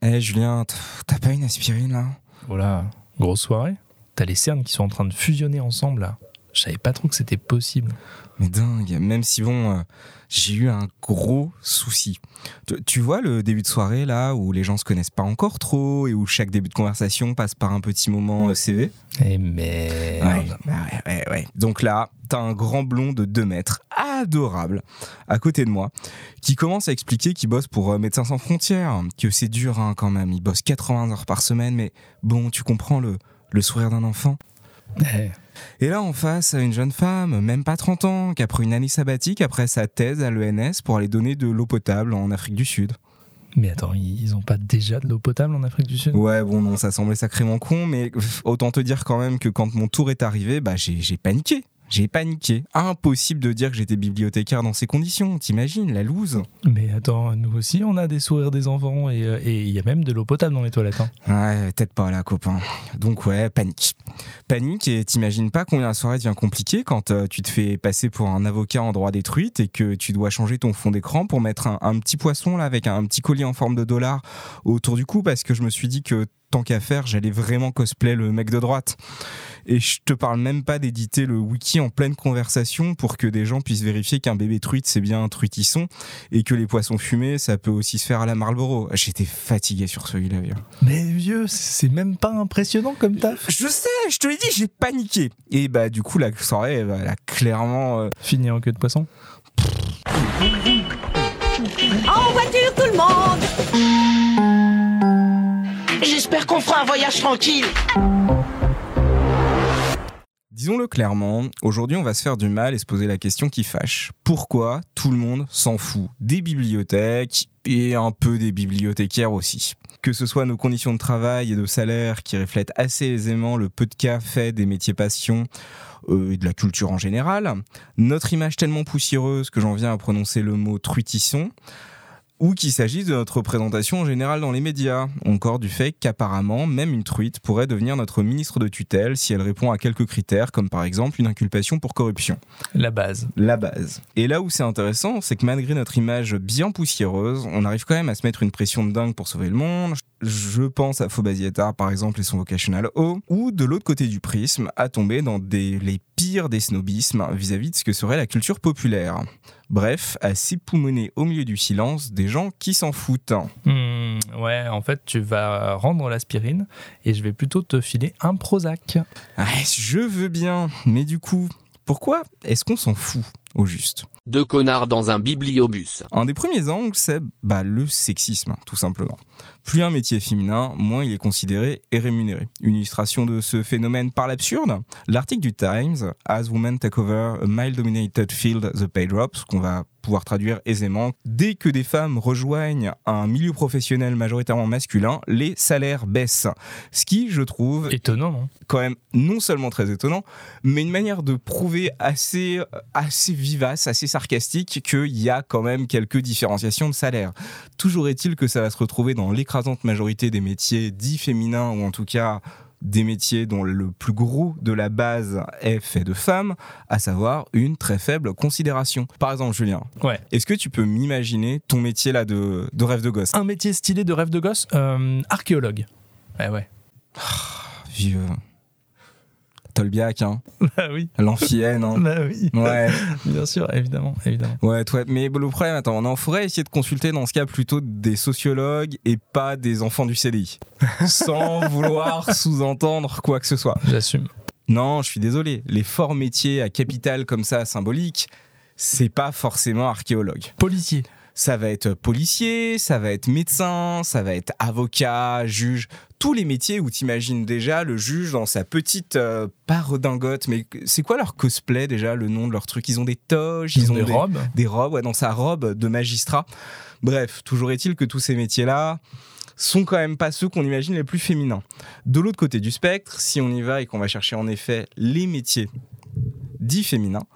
Eh Julien, t'as pas une aspirine là? Voilà, grosse soirée. T'as les cernes qui sont en train de fusionner ensemble là. Je savais pas trop que c'était possible. Mais dingue, même si bon, euh, j'ai eu un gros souci. Tu, vois le début de soirée là où les gens se connaissent pas encore trop et où chaque début de conversation passe par un petit moment euh, CV Eh mais... Ouais, ouais, ouais, ouais. Donc là, t'as un grand blond de 2 mètres, adorable, à côté de moi, qui commence à expliquer qu'il bosse pour euh, Médecins sans frontières, que c'est dur hein, quand même, il bosse 80 heures par semaine, mais bon, tu comprends le, le sourire d'un enfant Eh, et là, en face, une jeune femme, même pas 30 ans, qui a pris une année sabbatique après sa thèse à l'ENS pour aller donner de l'eau potable en Afrique du Sud. Mais attends, ils ont pas déjà de l'eau potable en Afrique du Sud? Ouais, bon, non, ça semblait sacrément con, mais autant te dire quand même que quand mon tour est arrivé, bah, j'ai paniqué. J'ai paniqué. Impossible de dire que j'étais bibliothécaire dans ces conditions, t'imagines, la loose Mais attends, nous aussi on a des sourires des enfants et euh, et il y a même de l'eau potable dans les toilettes. hein. Ouais, peut-être pas là, copain. Donc ouais, panique. Panique et t'imagines pas combien la soirée devient compliquée quand euh, tu te fais passer pour un avocat en droit des truites et que tu dois changer ton fond d'écran pour mettre un, un petit poisson là avec un, petit collier en forme de dollar autour du cou parce que je me suis dit que tant qu'à faire, j'allais vraiment cosplay le mec de droite. Et je te parle même pas d'éditer le wiki en pleine conversation pour que des gens puissent vérifier qu'un bébé truite c'est bien un truitisson et que les poissons fumés ça peut aussi se faire à la Marlboro. J'étais fatigué sur celui-là. vieux. Mais vieux, c'est même pas impressionnant comme taf. Je sais, je te l'ai dit, j'ai paniqué. Et bah du coup la soirée, elle, elle a clairement. euh, Fini en queue de poisson En voiture, tout le monde J'espère qu'on fera un voyage tranquille. Disons-le clairement, aujourd'hui on va se faire du mal et se poser la question qui fâche. Pourquoi tout le monde s'en fout? Des bibliothèques et un peu des bibliothécaires aussi que ce soit nos conditions de travail et de salaire qui reflètent assez aisément le peu de cas fait des métiers passion euh, et de la culture en général, notre image tellement poussiéreuse que j'en viens à prononcer le mot truitisson, ou qu'il s'agisse de notre représentation en général dans les médias, ou encore du fait qu'apparemment, même une truite pourrait devenir notre ministre de tutelle si elle répond à quelques critères, comme par exemple une inculpation pour corruption. La base. La base. Et là où c'est intéressant, c'est que malgré notre image bien poussiéreuse, on arrive quand même à se mettre une pression de dingue pour sauver le monde. Je pense à Faubazietard par exemple et son vocational O, ou de l'autre côté du prisme, à tomber dans des, les pires des snobismes vis-à-vis de ce que serait la culture populaire. Bref, à s'époumoner au milieu du silence des gens qui s'en foutent. Hmm, ouais, en fait, tu vas rendre l'aspirine et je vais plutôt te filer un Prozac. Ah, je veux bien, mais du coup, pourquoi est-ce qu'on s'en fout? Au juste Deux connards dans un bibliobus. Un des premiers angles, c'est bah, le sexisme, tout simplement. Plus un métier est féminin, moins il est considéré et rémunéré. Une illustration de ce phénomène par l'absurde, l'article du Times, As Women Take Over a Male-Dominated Field, The Pay Drops, qu'on va pouvoir traduire aisément. Dès que des femmes rejoignent un milieu professionnel majoritairement masculin, les salaires baissent. Ce qui, je trouve, Étonnant, non quand même non seulement très étonnant, mais une manière de prouver assez, assez vivace, assez sarcastique qu'il y a quand même quelques différenciations de salaire. Toujours est-il que ça va se retrouver dans l'écrasante majorité des métiers dits féminins, ou en tout cas des métiers dont le plus gros de la base est fait de femmes, à savoir une très faible considération. Par exemple, Julien, Ouais. est-ce que tu peux m'imaginer ton métier là de, de rêve de gosse? Un métier stylé de rêve de gosse euh, Archéologue. Ouais, ouais. Vieux. Tolbiac, hein Bah oui. L'amphienne, hein Bah oui. Ouais. Bien sûr, évidemment, évidemment. Ouais, toi, mais le problème, attends, on en ferait essayer de consulter dans ce cas plutôt des sociologues et pas des enfants du CDI. Sans vouloir sous-entendre quoi que ce soit. J'assume. Non, je suis désolé. Les forts métiers à capital comme ça, symbolique, c'est pas forcément archéologue. Policier. Ça va être policier, ça va être médecin, ça va être avocat, juge. Tous les métiers où t'imagines déjà le juge dans sa petite, euh, pas redingote, mais c'est quoi leur cosplay déjà, le nom de leur truc? Ils ont des toges, Ils ont des des robes. des robes, ouais, dans sa robe de magistrat. Bref, toujours est-il que tous ces métiers-là sont quand même pas ceux qu'on imagine les plus féminins. De l'autre côté du spectre, si on y va et qu'on va chercher en effet les métiers dits féminins,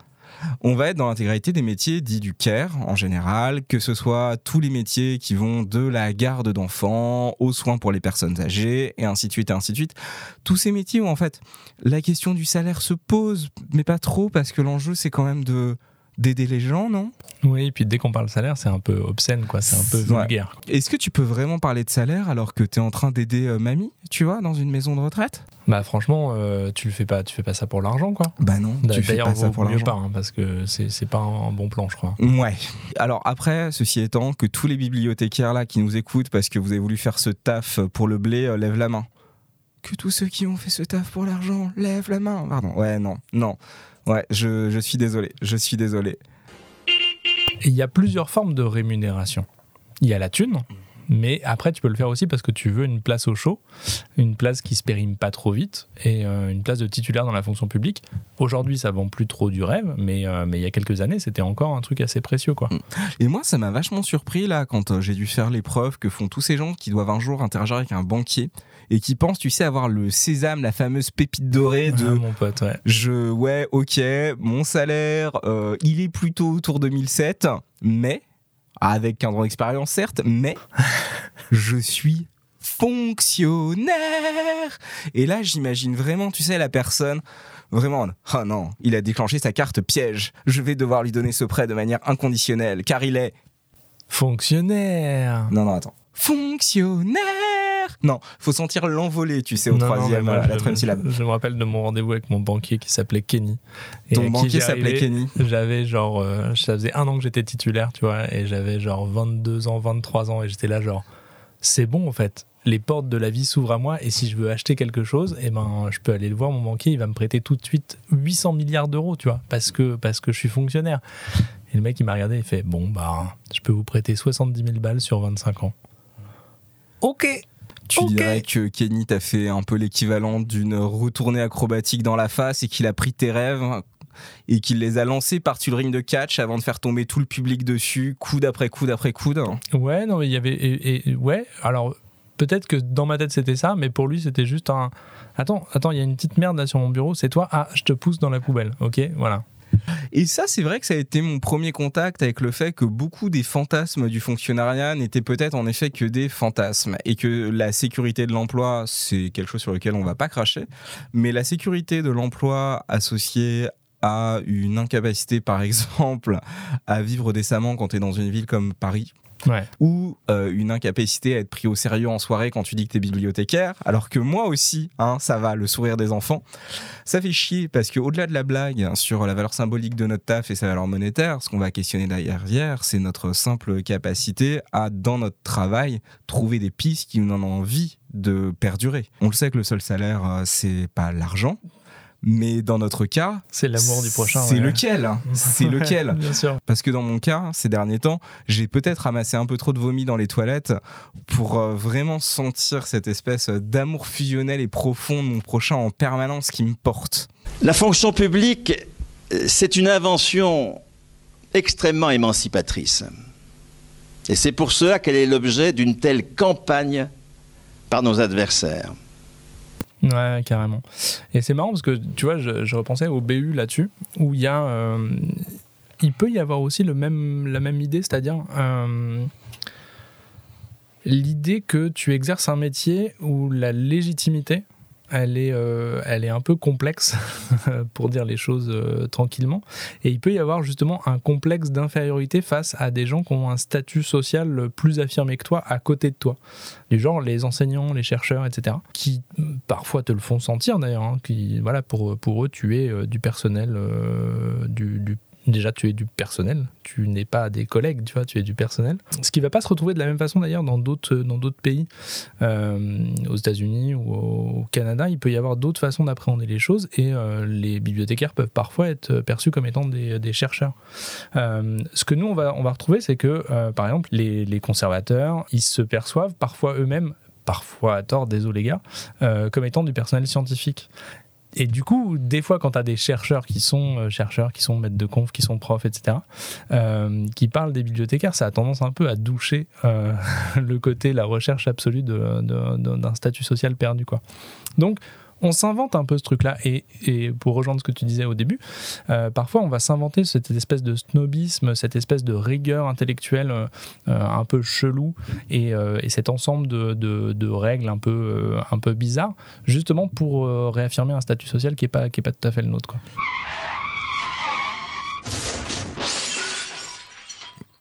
on va être dans l'intégralité des métiers dits du care en général, que ce soit tous les métiers qui vont de la garde d'enfants aux soins pour les personnes âgées et ainsi de suite et ainsi de suite. Tous ces métiers où en fait la question du salaire se pose, mais pas trop parce que l'enjeu c'est quand même de d'aider les gens, non? Oui, et puis dès qu'on parle salaire, c'est un peu obscène, quoi. C'est un peu Ouais. vulgaire. Est-ce que tu peux vraiment parler de salaire alors que tu es en train d'aider euh, mamie, tu vois, dans une maison de retraite? Bah franchement, euh, tu le fais pas, tu fais pas ça pour l'argent, quoi. Bah non, tu fais pas ça pour l'argent. pas, hein, parce que c'est c'est pas un bon plan, je crois. Ouais. Alors après, ceci étant, que tous les bibliothécaires là qui nous écoutent parce que vous avez voulu faire ce taf pour le blé, euh, lèvent la main. Que tous ceux qui ont fait ce taf pour l'argent, lèvent la main. Pardon. Ouais, non, non. Ouais, je, je suis désolé. Je suis désolé. Et il y a plusieurs formes de rémunération. Il y a la thune, mais après tu peux le faire aussi parce que tu veux une place au chaud, une place qui se périme pas trop vite et euh, une place de titulaire dans la fonction publique. Aujourd'hui, ça vend plus trop du rêve, mais, euh, mais il y a quelques années, c'était encore un truc assez précieux, quoi. Et moi, ça m'a vachement surpris là quand euh, j'ai dû faire l'épreuve que font tous ces gens qui doivent un jour interagir avec un banquier et qui pensent, tu sais, avoir le sésame, la fameuse pépite dorée de Ah, mon pote, ouais. je, ouais, ok, mon salaire, euh, il est plutôt autour de 1007, mais, avec un an d'expérience certes, mais je suis fonctionnaire. Et là, j'imagine vraiment, tu sais, la personne, vraiment, oh non, il a déclenché sa carte piège. Je vais devoir lui donner ce prêt de manière inconditionnelle, car il est... Fonctionnaire. Non, non, attends. Fonctionnaire Non, faut sentir l'envolée, tu sais, au Non, non, troisième, moi, voilà, la je- troisième syllabe. Je me rappelle de mon rendez-vous avec mon banquier qui s'appelait Kenny. Et Ton qui banquier s'appelait Kenny. J'avais genre, euh, ça faisait un an que j'étais titulaire, tu vois, et j'avais genre 22 ans, 23 ans, et j'étais là genre, c'est bon en fait. Les portes de la vie s'ouvrent à moi, et si je veux acheter quelque chose, eh ben, je peux aller le voir, mon banquier, il va me prêter tout de suite 800 milliards d'euros, tu vois, parce que, parce que je suis fonctionnaire. Et le mec, il m'a regardé, il fait, bon, bah, je peux vous prêter 70 000 balles sur 25 ans. Ok Tu dirais que Kenny t'a fait un peu l'équivalent d'une retournée acrobatique dans la face et qu'il a pris tes rêves et qu'il les a lancés par-dessus le ring de catch avant de faire tomber tout le public dessus, coude après coude après coude? Ouais, non, mais il y avait. Et, et- ouais, alors peut-être que dans ma tête c'était ça, mais pour lui c'était juste un. Attends, attends, il y a une petite merde là sur mon bureau, c'est toi, ah, je te pousse dans la poubelle, ok, voilà. Et ça, c'est vrai que ça a été mon premier contact avec le fait que beaucoup des fantasmes du fonctionnariat n'étaient peut-être en effet que des fantasmes et que la sécurité de l'emploi, c'est quelque chose sur lequel on va pas cracher, mais la sécurité de l'emploi associée à une incapacité, par exemple, à vivre décemment quand tu es dans une ville comme Paris, Ou euh, une incapacité à être pris au sérieux en soirée quand tu dis que t'es bibliothécaire, alors que moi aussi, hein, ça va, le sourire des enfants, ça fait chier parce que au-delà de la blague sur la valeur symbolique de notre taf et sa valeur monétaire, ce qu'on va questionner derrière, c'est notre simple capacité à, dans notre travail, trouver des pistes qui nous donnent envie de perdurer. On le sait que le seul salaire, euh, c'est pas l'argent. Mais dans notre cas, C'est l'amour du prochain. c'est ouais. lequel? C'est lequel? Bien sûr. parce que dans mon cas, ces derniers temps, j'ai peut-être ramassé un peu trop de vomi dans les toilettes pour euh, vraiment sentir cette espèce d'amour fusionnel et profond de mon prochain en permanence qui me porte. La fonction publique, euh, c'est une invention extrêmement émancipatrice. Et c'est pour cela qu'elle est l'objet d'une telle campagne par nos adversaires. Ouais, carrément. Et c'est marrant parce que tu vois, je, repensais au BU là-dessus, où il y a. euh, il peut y avoir aussi le même, la même idée, c'est-à-dire. euh, L'idée que tu exerces un métier où la légitimité, elle est, euh, elle est un peu complexe, pour dire les choses euh, tranquillement. Et il peut y avoir justement un complexe d'infériorité face à des gens qui ont un statut social plus affirmé que toi à côté de toi du genre les enseignants, les chercheurs, etc., qui mm, parfois te le font sentir d'ailleurs, hein, voilà pour pour eux tu es euh, du personnel, euh, du, du- déjà tu es du personnel, tu n'es pas des collègues, tu vois, tu es du personnel. Ce qui va pas se retrouver de la même façon d'ailleurs dans d'autres dans d'autres pays, Euh, aux États-Unis ou au Canada, il peut y avoir d'autres façons d'appréhender les choses et euh, les bibliothécaires peuvent parfois être perçus comme étant des, chercheurs. Euh, ce que nous, on va, on va retrouver, c'est que, par exemple, les, les conservateurs, ils se perçoivent parfois eux-mêmes, parfois à tort, désolé les gars, comme étant du personnel scientifique. Et du coup, des fois, quand tu as des chercheurs qui sont euh, chercheurs, qui sont maîtres de conf, qui sont profs, etc., euh, qui parlent des bibliothécaires, ça a tendance un peu à doucher euh, le côté, la recherche absolue de- de- de- d'un statut social perdu. Quoi. Donc, on s'invente un peu ce truc-là. Et, pour rejoindre ce que tu disais au début, euh, parfois on va s'inventer cette espèce de snobisme, cette espèce de rigueur intellectuelle euh, euh, un peu chelou et, et cet ensemble de, règles un peu, un bizarres, justement pour réaffirmer un statut social qui n'est pas, pas tout à fait le nôtre.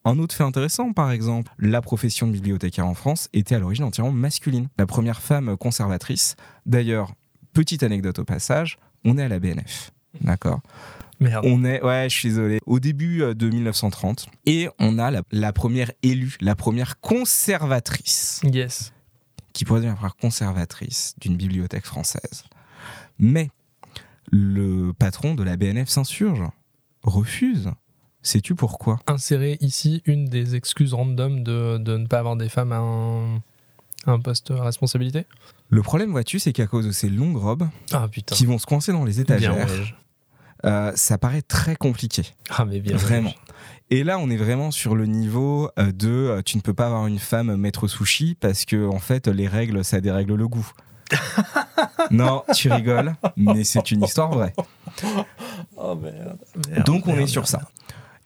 Un autre fait intéressant, par exemple, la profession de bibliothécaire en France était à l'origine entièrement masculine. La première femme conservatrice, d'ailleurs, petite anecdote au passage, on est à la BNF. D'accord Merde. On est, ouais, je suis désolé, au début euh, de 1930. Et on a la, la première élue, la première conservatrice, Yes. qui pourrait devenir conservatrice d'une bibliothèque française. Mais le patron de la BNF s'insurge, refuse. Sais-tu pourquoi? Insérer ici une des excuses random de, de ne pas avoir des femmes à un, à un poste à responsabilité? Le problème, vois-tu, c'est qu'à cause de ces longues robes Ah qui vont se coincer dans les étagères, euh, ça paraît très compliqué. Ah mais bien Vraiment. Et là, on est vraiment sur le niveau euh, de euh, tu ne peux pas avoir une femme maître sushi parce que en fait les règles ça dérègle le goût. non, tu rigoles, mais c'est une histoire vraie. Oh merde. Merde, Donc on merde, est sur ça.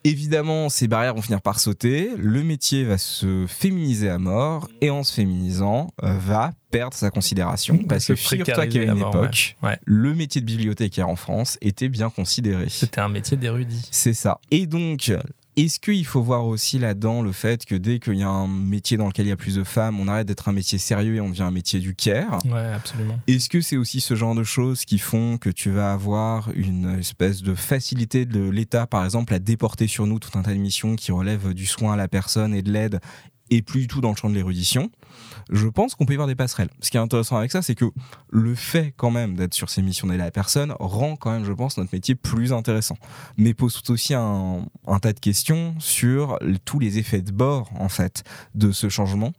Évidemment, ces barrières vont finir par sauter, le métier va se féminiser à mort, et en se féminisant, euh, va perdre sa considération. Va Parce que figure-toi qu'à une époque, ouais. Ouais. le métier de bibliothécaire en France était bien considéré. C'était un métier d'érudit. C'est ça. Et donc, est-ce qu'il faut voir aussi là-dedans le fait que dès qu'il y a un métier dans lequel il y a plus de femmes, on arrête d'être un métier sérieux et on devient un métier du care? Ouais, absolument. Est-ce que c'est aussi ce genre de choses qui font que tu vas avoir une espèce de facilité de l'État, par exemple, à déporter sur nous tout un tas de missions qui relèvent du soin à la personne et de l'aide et plus du tout dans le champ de l'érudition? Je pense qu'on peut y voir des passerelles. Ce qui est intéressant avec ça, c'est que le fait quand même d'être sur ces missions d'aider la personne rend quand même, je pense, notre métier plus intéressant. Mais pose tout aussi un, un tas de questions sur tous les effets de bord, en fait, de ce changement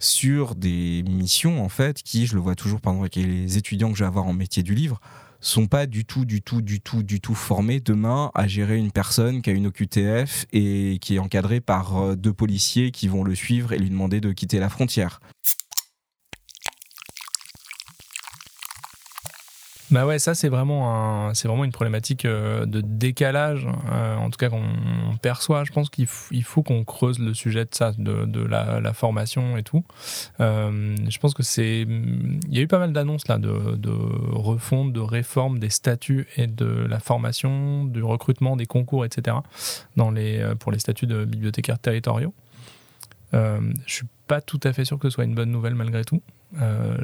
sur des missions en fait qui, je le vois toujours par exemple avec les étudiants que je vais avoir en métier du livre, sont pas du tout, du tout, du tout, du tout formés demain à gérer une personne qui a une OQTF et qui est encadrée par euh, deux policiers qui vont le suivre et lui demander de quitter la frontière. Bah ouais, ça c'est vraiment un, c'est vraiment une problématique euh, de décalage, euh, en tout cas qu'on on perçoit. Je pense qu'il faut qu'on creuse le sujet de ça, de, la, formation et tout. Euh, je pense que c'est, il y a eu pas mal d'annonces là de, de refonte, de réforme des statuts et de la formation, du recrutement, des concours, etc. Dans les, pour les statuts de bibliothécaires territoriaux. Je suis pas tout à fait sûr que ce soit une bonne nouvelle malgré tout. Euh,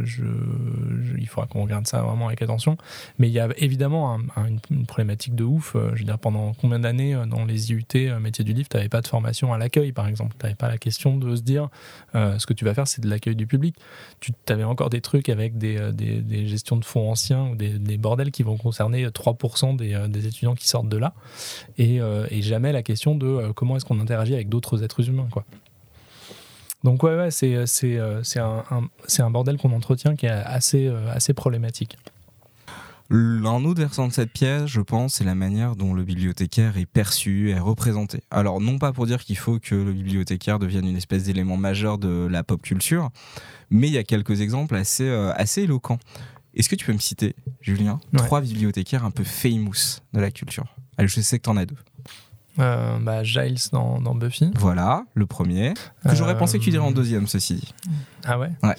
il faudra qu'on regarde ça vraiment avec attention. Mais il y a évidemment un- un- une, problématique de ouf. Euh, Je veux dire, pendant combien d'années euh, dans les IUT, euh, métier du livre, tu n'avais pas de formation à l'accueil, par exemple. Tu n'avais pas la question de se dire ce que tu vas faire, c'est de l'accueil du public. Tu avais encore des trucs avec des, des, des gestions de fonds anciens ou des, des bordels qui vont concerner 3% des, étudiants qui sortent de là. Et, et jamais la question de comment est-ce qu'on interagit avec d'autres êtres humains. Quoi. Donc ouais, ouais c'est, c'est, euh, c'est, un, un- c'est un bordel qu'on entretient qui est assez, euh, assez problématique. Un autre versant de cette pièce, je pense, c'est la manière dont le bibliothécaire est perçu, est représenté. Alors, non pas pour dire qu'il faut que le bibliothécaire devienne une espèce d'élément majeur de la pop culture, mais il y a quelques exemples assez, euh, assez éloquents. Est-ce que tu peux me citer, Julien, Ouais. trois bibliothécaires un peu famous de la culture? Allez, je sais que t'en as deux. Euh, bah, Giles dans, dans Buffy. Voilà, le premier. Que j'aurais Euh, pensé que tu dirais en deuxième, ceci dit. Ah ouais Ouais.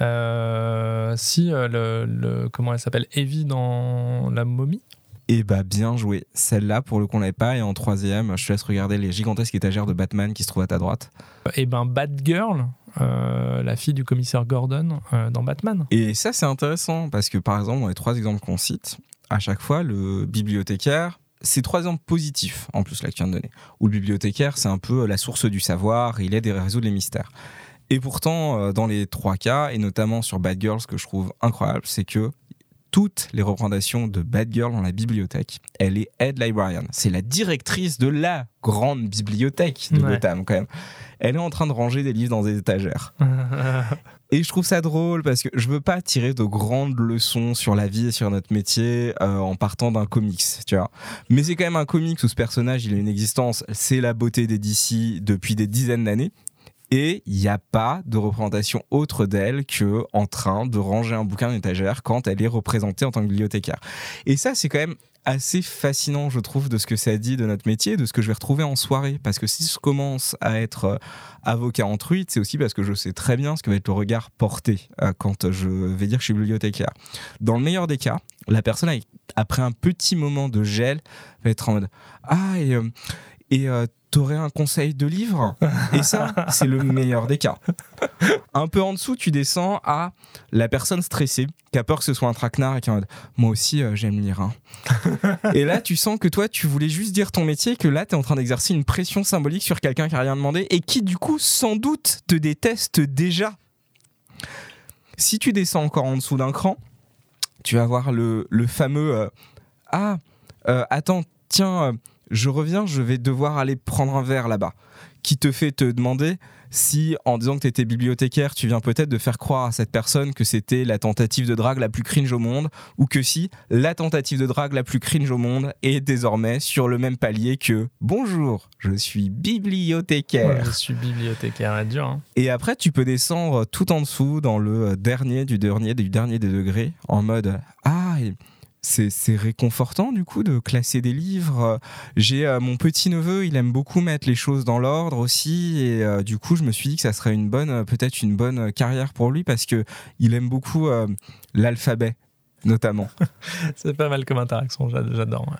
Euh, si, euh, le, le- comment elle s'appelle Evie dans La momie? Eh bah, bien joué. Celle-là, pour le coup, on l'avait pas. Et en troisième, je te laisse regarder les gigantesques étagères de Batman qui se trouvent à ta droite. Et ben Batgirl, euh, la fille du commissaire Gordon euh, dans Batman. Et ça, c'est intéressant parce que, par exemple, dans les trois exemples qu'on cite, à chaque fois, le bibliothécaire, c'est trois exemples positifs, en plus, viens de donner. Où le bibliothécaire, c'est un peu la source du savoir, il aide à résoudre les mystères. Et pourtant, euh, dans les trois cas, et notamment sur Bad Girl, ce que je trouve incroyable, c'est que toutes les représentations de Bad Girl dans la bibliothèque, elle est head librarian. C'est la directrice de la grande bibliothèque de Ouais. Gotham, quand même. Elle est en train de ranger des livres dans des étagères. Et je trouve ça drôle parce que je veux pas tirer de grandes leçons sur la vie et sur notre métier euh, en partant d'un comics, tu vois. Mais c'est quand même un comics où ce personnage, il a une existence, c'est la beauté des DC depuis des dizaines d'années. Et il n'y a pas de représentation autre d'elle que en train de ranger un bouquin d'étagère quand elle est représentée en tant que bibliothécaire. Et ça, c'est quand même assez fascinant, je trouve, de ce que ça dit de notre métier, de ce que je vais retrouver en soirée. Parce que si je commence à être euh, avocat en truite, c'est aussi parce que je sais très bien ce que va être le regard porté euh, quand je vais dire que je suis bibliothécaire. Dans le meilleur des cas, la personne, après un petit moment de gel, va être en mode Ah, euh, et euh, t'aurais un conseil de livre? Et ça, c'est le meilleur des cas. Un peu en dessous, tu descends à la personne stressée qui a peur que ce soit un traquenard et qui mode Moi aussi, euh, j'aime lire. hein. et là, tu sens que toi, tu voulais juste dire ton métier, que là, tu es en train d'exercer une pression symbolique sur quelqu'un qui a rien demandé et qui, du coup, sans doute, te déteste déjà. Si tu descends encore en dessous d'un cran, tu vas voir le, le fameux euh, Ah, euh, attends, tiens, je reviens, je vais devoir aller prendre un verre là-bas. Qui te fait te demander si, en disant que tu étais bibliothécaire, tu viens peut-être de faire croire à cette personne que c'était la tentative de drague la plus cringe au monde, ou que si la tentative de drague la plus cringe au monde est désormais sur le même palier que Bonjour, je suis bibliothécaire. Je suis bibliothécaire, c'est dur. hein. Et après, tu peux descendre tout en dessous dans le dernier du dernier du dernier des degrés, en mode Ah, c'est réconfortant du coup de classer des livres. J'ai euh, mon petit neveu, il aime beaucoup mettre les choses dans l'ordre aussi, et euh, du coup, je me suis dit que ça serait une bonne, euh, peut-être une bonne carrière pour lui parce que il aime beaucoup euh, l'alphabet, notamment. C'est pas mal comme interaction, j'a- j'adore. ouais.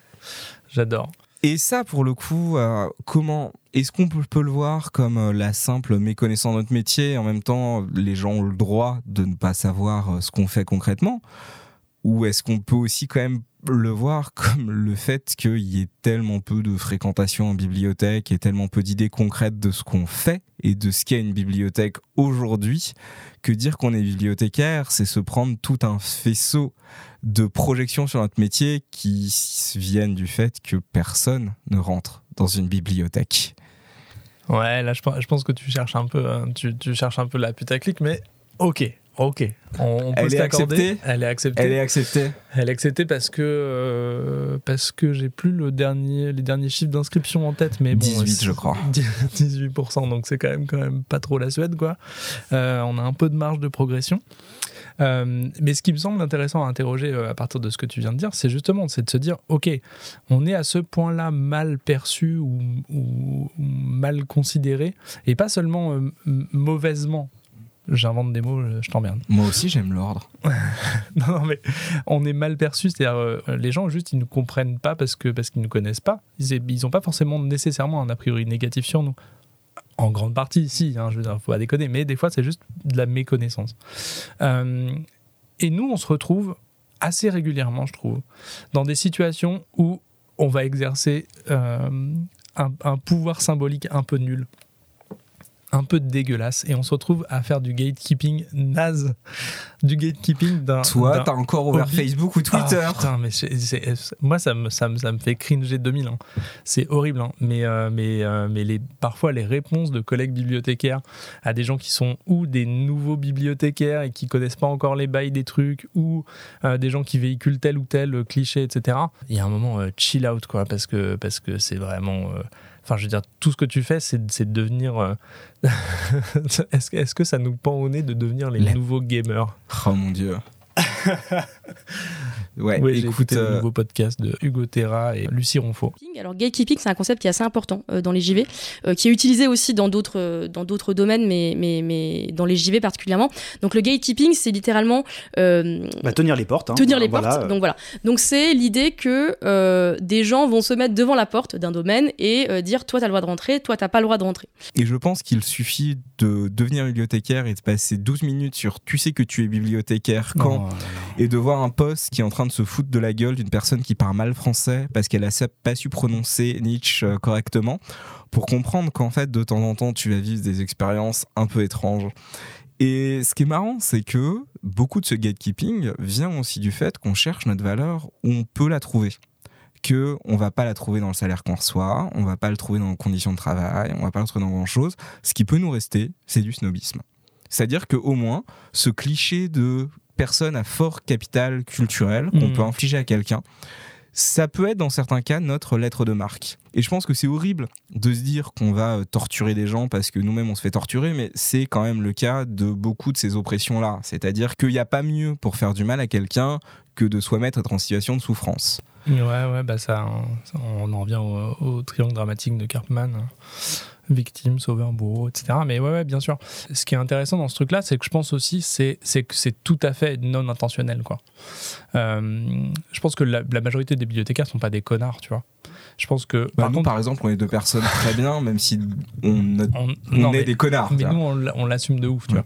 J'adore. Et ça, pour le coup, euh, comment est-ce qu'on peut, peut le voir comme euh, la simple méconnaissance de notre métier et En même temps, les gens ont le droit de ne pas savoir euh, ce qu'on fait concrètement? Ou est-ce qu'on peut aussi quand même le voir comme le fait qu'il y ait tellement peu de fréquentation en bibliothèque et tellement peu d'idées concrètes de ce qu'on fait et de ce qu'est une bibliothèque aujourd'hui que dire qu'on est bibliothécaire, c'est se prendre tout un faisceau de projections sur notre métier qui viennent du fait que personne ne rentre dans une bibliothèque. Ouais, là, je pense, je pense que tu cherches un peu, hein, tu, tu cherches un peu la putaclic, mais ok, ok. On, on peut Elle est acceptée Elle est acceptée. Elle est acceptée Elle est acceptée parce que euh, parce que j'ai plus le dernier les derniers chiffres d'inscription en tête, mais bon, 18, c'est- je crois. 18%, donc c'est quand même quand même pas trop la Suède, quoi. Euh, on a un peu de marge de progression. Euh, mais ce qui me semble intéressant à interroger euh, à partir de ce que tu viens de dire, c'est justement c'est de se dire, ok, on est à ce point-là mal perçu ou, ou- ou mal considéré, et pas seulement euh, mauvaisement. J'invente des mots, je t'emmerde. Moi aussi, j'aime l'ordre. Non, mais on est mal perçu, c'est-à-dire euh, les gens juste ils nous comprennent pas parce que parce qu'ils nous connaissent pas. Ils ils ont pas forcément nécessairement un a priori négatif sur nous. En grande partie, si, hein, je veux dire, faut pas déconner, mais des fois c'est juste de la méconnaissance. Euh, et nous, on se retrouve assez régulièrement, je trouve, dans des situations où on va exercer euh, un, un pouvoir symbolique un peu nul, un peu dégueulasse, et on se retrouve à faire du gatekeeping naze, du gatekeeping d'un. Toi, t'as encore ouvert hobby. Facebook ou Twitter Ah, putain, mais c'est- c'est- moi, ça me, ça, me, ça me fait cringer 2000. hein. C'est horrible. hein. Mais, euh, mais, euh, mais les, parfois, les réponses de collègues bibliothécaires à des gens qui sont ou des nouveaux bibliothécaires et qui connaissent pas encore les bails des trucs, ou euh, des gens qui véhiculent tel ou tel cliché, etc. Il y a un moment chill out, quoi, parce que parce que c'est vraiment. Enfin, je veux dire, tout ce que tu fais, c'est de devenir. euh, Est-ce que, est-ce que ça nous pend au nez de devenir les Les- nouveaux gamers? Oh mon dieu. ouais, Oui, j'ai écoute, écouté le euh, nouveau podcast de Hugo Terra et Lucie Ronfaux. Alors gatekeeping, c'est un concept qui est assez important euh, dans les JV, euh, qui est utilisé aussi dans d'autres euh, dans d'autres domaines, mais, mais, mais dans les JV particulièrement. Donc le gatekeeping, c'est littéralement euh, Bah, tenir les portes. hein. tenir les Voilà, portes. euh, Donc voilà. Donc c'est l'idée que euh, des gens vont se mettre devant la porte d'un domaine et euh, dire toi t'as le droit de rentrer, toi t'as pas le droit de rentrer. Et je pense qu'il suffit de devenir bibliothécaire et de passer 12 minutes sur tu sais que tu es bibliothécaire quand? Non, et de voir un poste qui est en train de se foutre de la gueule d'une personne qui parle mal français parce qu'elle a sa- pas su prononcer Nietzsche euh, correctement pour comprendre qu'en fait de temps en temps tu vas vivre des expériences un peu étranges. Et ce qui est marrant, c'est que beaucoup de ce gatekeeping vient aussi du fait qu'on cherche notre valeur où on peut la trouver. Que on va pas la trouver dans le salaire qu'on reçoit, on va pas le trouver dans nos conditions de travail, on va pas le trouver dans grand chose. Ce qui peut nous rester, c'est du snobisme. C'est-à-dire qu'au moins, ce cliché de personne à fort capital culturel qu'on Mhm. peut infliger à quelqu'un, ça peut être dans certains cas notre lettre de marque. Et je pense que c'est horrible de se dire qu'on va euh, torturer des gens parce que nous-mêmes on se fait torturer, mais c'est quand même le cas de beaucoup de ces oppressions-là. C'est-à-dire qu'il n'y a pas mieux pour faire du mal à quelqu'un que de soi-même être en situation de souffrance. Ouais, ouais, bah ça, on en revient au, au triangle dramatique de Karpman. Victime, sauveur, bourreau, etc. Mais ouais, bien sûr. Ce qui est intéressant dans ce truc-là, c'est que je pense aussi c'est, que c'est tout à fait non intentionnel. Quoi. Euh, je pense que la, la majorité des bibliothécaires sont pas des connards, tu vois. Je pense que. Bah, par nous, contre, par exemple, on est deux personnes très bien, même si on, a- on, on non, est mais- des connards. Mais nous, on, l'a- on l'assume de ouf, tu Ouais.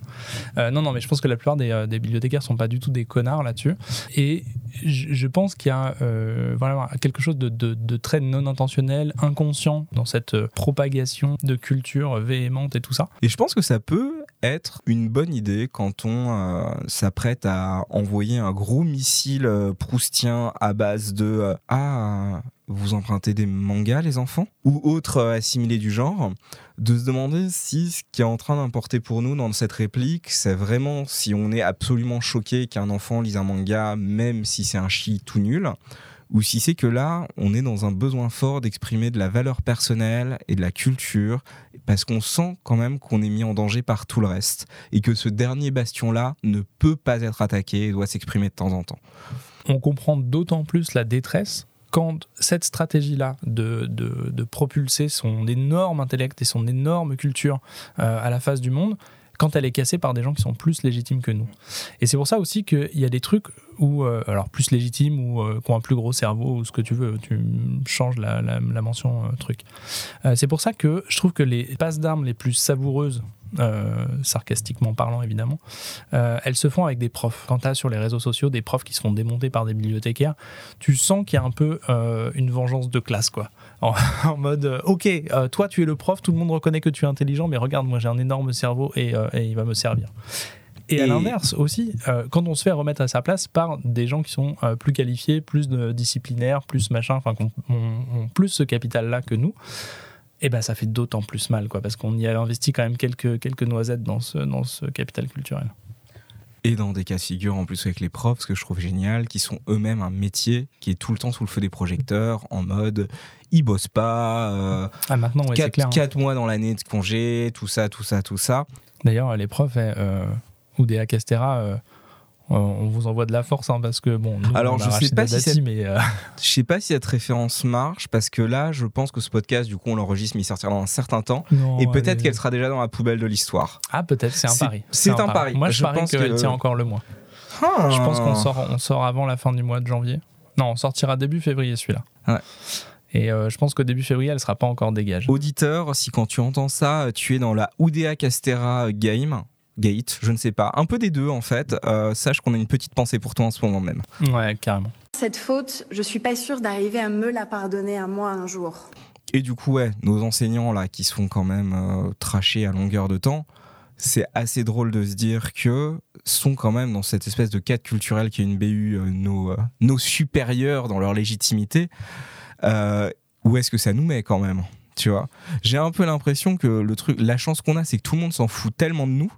vois. Euh, non, non, mais je pense que la plupart des, euh, des bibliothécaires sont pas du tout des connards là-dessus. Et je, je pense qu'il y a euh, voilà, quelque chose de, de- de très non intentionnel, inconscient dans cette propagation de culture véhémente et tout ça. Et je pense que ça peut être une bonne idée quand on euh, s'apprête à envoyer un gros missile euh, proustien à base de euh, Ah, vous empruntez des mangas, les enfants? Ou autre euh, assimilé du genre, de se demander si ce qui est en train d'importer pour nous dans cette réplique, c'est vraiment si on est absolument choqué qu'un enfant lise un manga, même si c'est un chi tout nul, ou si c'est que là, on est dans un besoin fort d'exprimer de la valeur personnelle et de la culture, parce qu'on sent quand même qu'on est mis en danger par tout le reste, et que ce dernier bastion-là ne peut pas être attaqué et doit s'exprimer de temps en temps. on comprend d'autant plus la détresse quand cette stratégie-là de, propulser son énorme intellect et son énorme culture euh, à la face du monde, quand elle est cassée par des gens qui sont plus légitimes que nous. Et c'est pour ça aussi qu'il y a des trucs où, euh, alors plus légitimes ou euh, qui ont un plus gros cerveau ou ce que tu veux, tu changes la, la- mention euh, truc. Euh, c'est pour ça que je trouve que les passes d'armes les plus savoureuses, sarcastiquement parlant évidemment, elles se font avec des profs. Quand tu sur les réseaux sociaux des profs qui se font démonter par des bibliothécaires, tu sens qu'il y a un peu une vengeance de classe, quoi. En, en mode, euh, ok, euh, toi tu es le prof, tout le monde reconnaît que tu es intelligent, mais regarde, moi j'ai un énorme cerveau et, euh, et il va me servir. Et, à l'inverse aussi, quand on se fait remettre à sa place par des gens qui sont plus qualifiés, plus disciplinaires, plus machin, enfin, qui ont, plus ce capital-là que nous, et ben ça fait d'autant plus mal, quoi, parce qu'on y a investi quand même quelques, quelques noisettes dans ce, dans ce capital culturel. Et dans des cas de figure en plus avec les profs, ce que je trouve génial, qui sont eux-mêmes un métier qui est tout le temps sous le feu des projecteurs, en mode ils bossent pas, euh, Ah, maintenant, ouais, c'est quatre, clair. hein. mois dans l'année de congé, tout ça, tout ça, tout ça. D'ailleurs, les profs eh, euh, ou des Castera, euh, on vous envoie de la force hein, parce que bon, nous, Alors, on a je sais pas si Dati, mais euh, Je sais pas si cette référence marche parce que là, je pense que ce podcast, du coup, on l'enregistre, mais il sortira dans un certain temps. non, Et peut-être qu'elle sera déjà dans la poubelle de l'histoire. Ah, peut-être, c'est un pari. c'est un pari. Moi, je, Je parie pense qu'elle que- tient encore le mois. Ah. Je pense qu'on sort, on sort avant la fin du mois de janvier. Non, on sortira début février celui-là. Ouais. Et euh, je pense qu'au début février, elle sera pas encore dégage. Auditeur, si quand tu entends ça, tu es dans la Oudéa Castera game, Gate, je ne sais pas, un peu des deux en fait, euh, sache qu'on a une petite pensée pour toi en ce moment même. Ouais, carrément. Cette faute, je suis pas sûre d'arriver à me la pardonner à moi un jour. Et du coup, ouais, nos enseignants là qui se font quand même euh, tracher à longueur de temps, c'est assez drôle de se dire que sont quand même dans cette espèce de cadre culturel qui est une BU, euh, nos, euh, nos supérieurs dans leur légitimité. Euh, où est-ce que ça nous met quand même Tu vois? J'ai un peu l'impression que le truc, la chance qu'on a, c'est que tout le monde s'en fout tellement de nous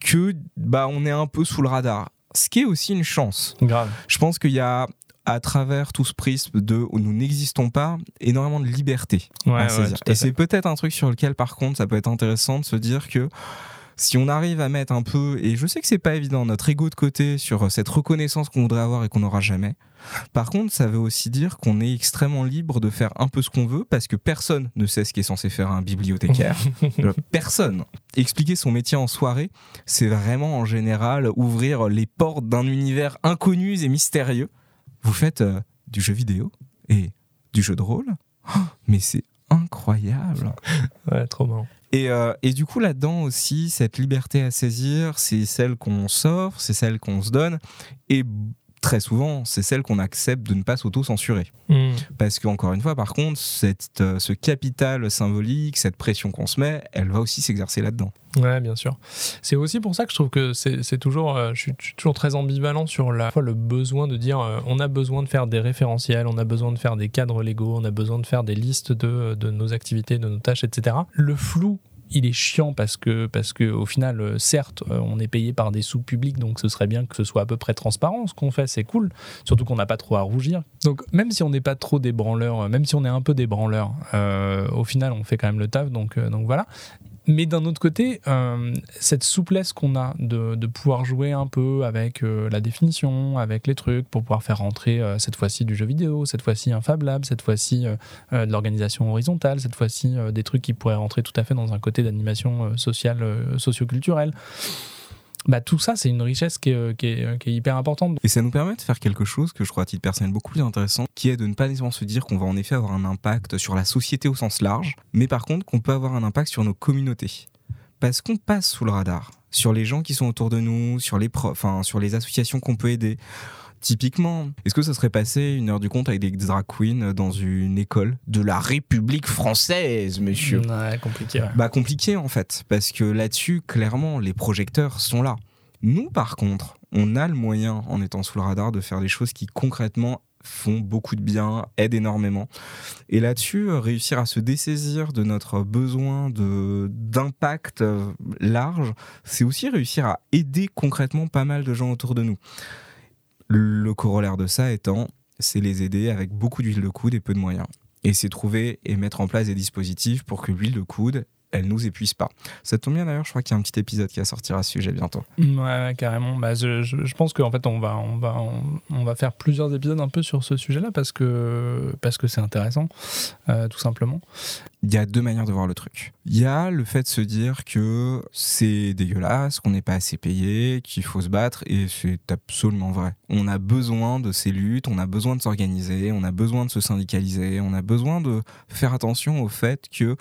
que bah on est un peu sous le radar. Ce qui est aussi une chance. Grave. Je pense qu'il y a à travers tout ce prisme de où nous n'existons pas, énormément de liberté Ouais, à ouais, Et c'est peut-être un truc sur lequel, par contre, ça peut être intéressant de se dire que si on arrive à mettre un peu, et je sais que c'est pas évident, notre ego de côté sur cette reconnaissance qu'on voudrait avoir et qu'on n'aura jamais. Par contre, ça veut aussi dire qu'on est extrêmement libre de faire un peu ce qu'on veut parce que personne ne sait ce qui est censé faire un bibliothécaire. Euh, personne. Expliquer son métier en soirée, c'est vraiment en général ouvrir les portes d'un univers inconnu et mystérieux. Vous faites euh, du jeu vidéo et du jeu de rôle, Oh, mais c'est incroyable. Ouais, trop marrant. Et, euh, et du coup, là-dedans aussi, cette liberté à saisir, c'est celle qu'on s'offre, c'est celle qu'on se donne, et très souvent, c'est celle qu'on accepte de ne pas s'auto-censurer. Hmm. Parce qu'encore une fois, par contre, cette, euh, ce capital symbolique, cette pression qu'on se met, elle va aussi s'exercer là-dedans. Ouais, bien sûr. C'est aussi pour ça que je trouve que c'est toujours, euh, je, suis, je suis toujours très ambivalent sur la, fois le besoin de dire, euh, on a besoin de faire des référentiels, on a besoin de faire des cadres légaux, on a besoin de faire des listes de, de nos activités, de nos tâches, etc. Le flou. Il est chiant parce que, au final, euh, certes, euh, on est payé par des sous publics, donc ce serait bien que ce soit à peu près transparent. Ce qu'on fait, c'est cool. Surtout qu'on n'a pas trop à rougir. Donc, même si on n'est pas trop des euh, même si on est un peu des branleurs, au final, on fait quand même le taf. Donc, donc voilà. Mais d'un autre côté, euh, cette souplesse qu'on a de, pouvoir jouer un peu avec euh, la définition, avec les trucs, pour pouvoir faire rentrer euh, cette fois-ci du jeu vidéo, cette fois-ci un Fab Lab, cette fois-ci de l'organisation horizontale, cette fois-ci des trucs qui pourraient rentrer tout à fait dans un côté d'animation sociale, socioculturelle. Bah, tout ça, c'est une richesse qui est, euh, est- qui est hyper importante. Et ça nous permet de faire quelque chose que je crois à titre personnel beaucoup plus intéressant, qui est de ne pas nécessairement se dire qu'on va en effet avoir un impact sur la société au sens large, mais par contre qu'on peut avoir un impact sur nos communautés. Parce qu'on passe sous le radar, sur les gens qui sont autour de nous, sur les enfin, sur les associations qu'on peut aider. Typiquement, est-ce que ça serait passé une heure du compte avec des drag queens dans une école de la République française, monsieur? Ouais, compliqué. ouais. bah compliqué en fait, parce que là-dessus, clairement, les projecteurs sont là. Nous, par contre, on a le moyen, en étant sous le radar, de faire des choses qui concrètement font beaucoup de bien, aident énormément. Et là-dessus, euh, réussir à se dessaisir de notre besoin d'impact euh, large, c'est aussi réussir à aider concrètement pas mal de gens autour de nous. Le corollaire de ça étant, c'est les aider avec beaucoup d'huile de coude et peu de moyens. Et c'est trouver et mettre en place des dispositifs pour que l'huile de coude, elle nous épuise pas. Ça tombe bien d'ailleurs, je crois qu'il y a un petit épisode qui va sortir à ce sujet bientôt. Ouais, ouais, carrément. Bah, je, je- je pense qu'en fait, on va, on, va, on, on va faire plusieurs épisodes un peu sur ce sujet-là parce que parce que c'est intéressant, euh, tout simplement. Il y a deux manières de voir le truc. Il y a le fait de se dire que c'est dégueulasse, qu'on n'est pas assez payé, qu'il faut se battre, et c'est absolument vrai. On a besoin de ces luttes, on a besoin de s'organiser, on a besoin de se syndicaliser, on a besoin de faire attention au fait que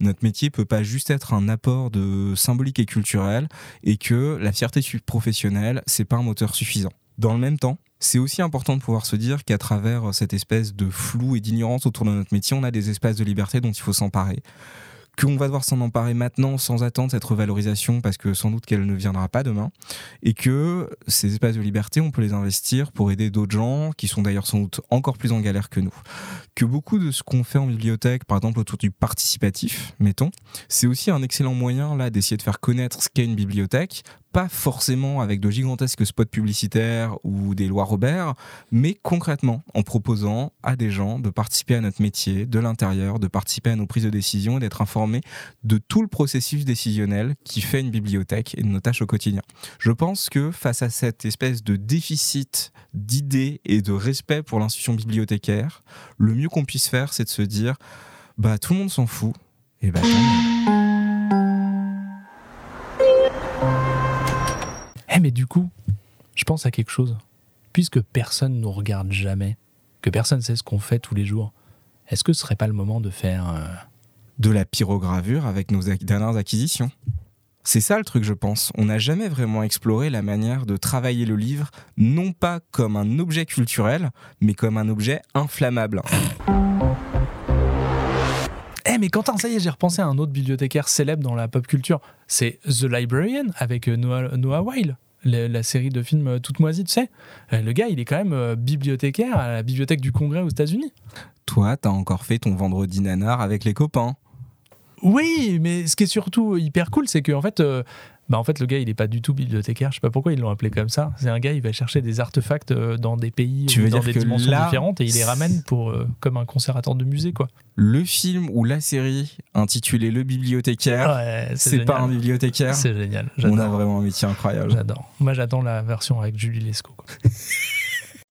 notre métier peut pas juste être un apport de symbolique et culturel et que la fierté professionnelle, c'est pas un moteur suffisant. Dans le même temps, c'est aussi important de pouvoir se dire qu'à travers cette espèce de flou et d'ignorance autour de notre métier, on a des espaces de liberté dont il faut s'emparer. Qu'on va devoir s'en emparer maintenant sans attendre cette revalorisation parce que sans doute qu'elle ne viendra pas demain. Et que ces espaces de liberté, on peut les investir pour aider d'autres gens qui sont d'ailleurs sans doute encore plus en galère que nous. Que beaucoup de ce qu'on fait en bibliothèque, par exemple autour du participatif, mettons, c'est aussi un excellent moyen là d'essayer de faire connaître ce qu'est une bibliothèque, pas forcément avec de gigantesques spots publicitaires ou des lois Robert, mais concrètement en proposant à des gens de participer à notre métier de l'intérieur, de participer à nos prises de décision et d'être informés de tout le processus décisionnel qui fait une bibliothèque et de nos tâches au quotidien. Je pense que face à cette espèce de déficit d'idées et de respect pour l'institution bibliothécaire, le mieux qu'on puisse faire, c'est de se dire bah tout le monde s'en fout. Et bah tant du coup, je pense à quelque chose. Puisque personne nous regarde jamais, que personne sait ce qu'on fait tous les jours, est-ce que ce serait pas le moment de faire. euh, de la pyrogravure avec nos dernières acquisitions? C'est ça le truc, je pense. On n'a jamais vraiment exploré la manière de travailler le livre, non pas comme un objet culturel, mais comme un objet inflammable. Eh mais Quentin, ça y est, j'ai repensé à un autre bibliothécaire célèbre dans la pop culture. C'est The Librarian avec euh, Noah, Noah Weil, la série de films euh, toute moisie, tu sais. Euh, Le gars, il est quand même euh, bibliothécaire à la bibliothèque du Congrès aux États-Unis. Toi, t'as encore fait ton vendredi nanar avec les copains. Oui, mais ce qui est surtout hyper cool, c'est qu'en fait, euh, bah en fait, le gars, il est pas du tout bibliothécaire. Je sais pas pourquoi ils l'ont appelé comme ça. C'est un gars, il va chercher des artefacts euh, dans des pays, Tu veux dans dire des que dimensions là, différentes et il les ramène pour euh, comme un conservateur de musée, quoi. Le film ou la série intitulée Le bibliothécaire, Ouais, c'est pas un bibliothécaire. C'est génial. On a vraiment un métier incroyable. J'adore. Moi, j'attends la version avec Julie Lescaut. quoi.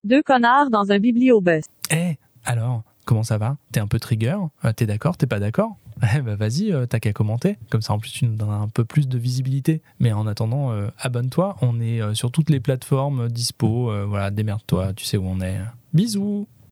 Deux connards dans un bibliobus. Eh, alors, comment ça va? T'es un peu trigger? Euh, T'es d'accord? T'es pas d'accord? Eh bah vas-y, euh, t'as qu'à commenter. Comme ça, en plus, tu nous donnes un peu plus de visibilité. Mais en attendant, euh, abonne-toi. On est euh, sur toutes les plateformes dispo. Voilà, démerde-toi. Tu sais où on est. Bisous